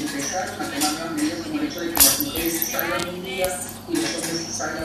empezaron a tomar las como el hecho de que las mujeres salgan un día y los hombres salgan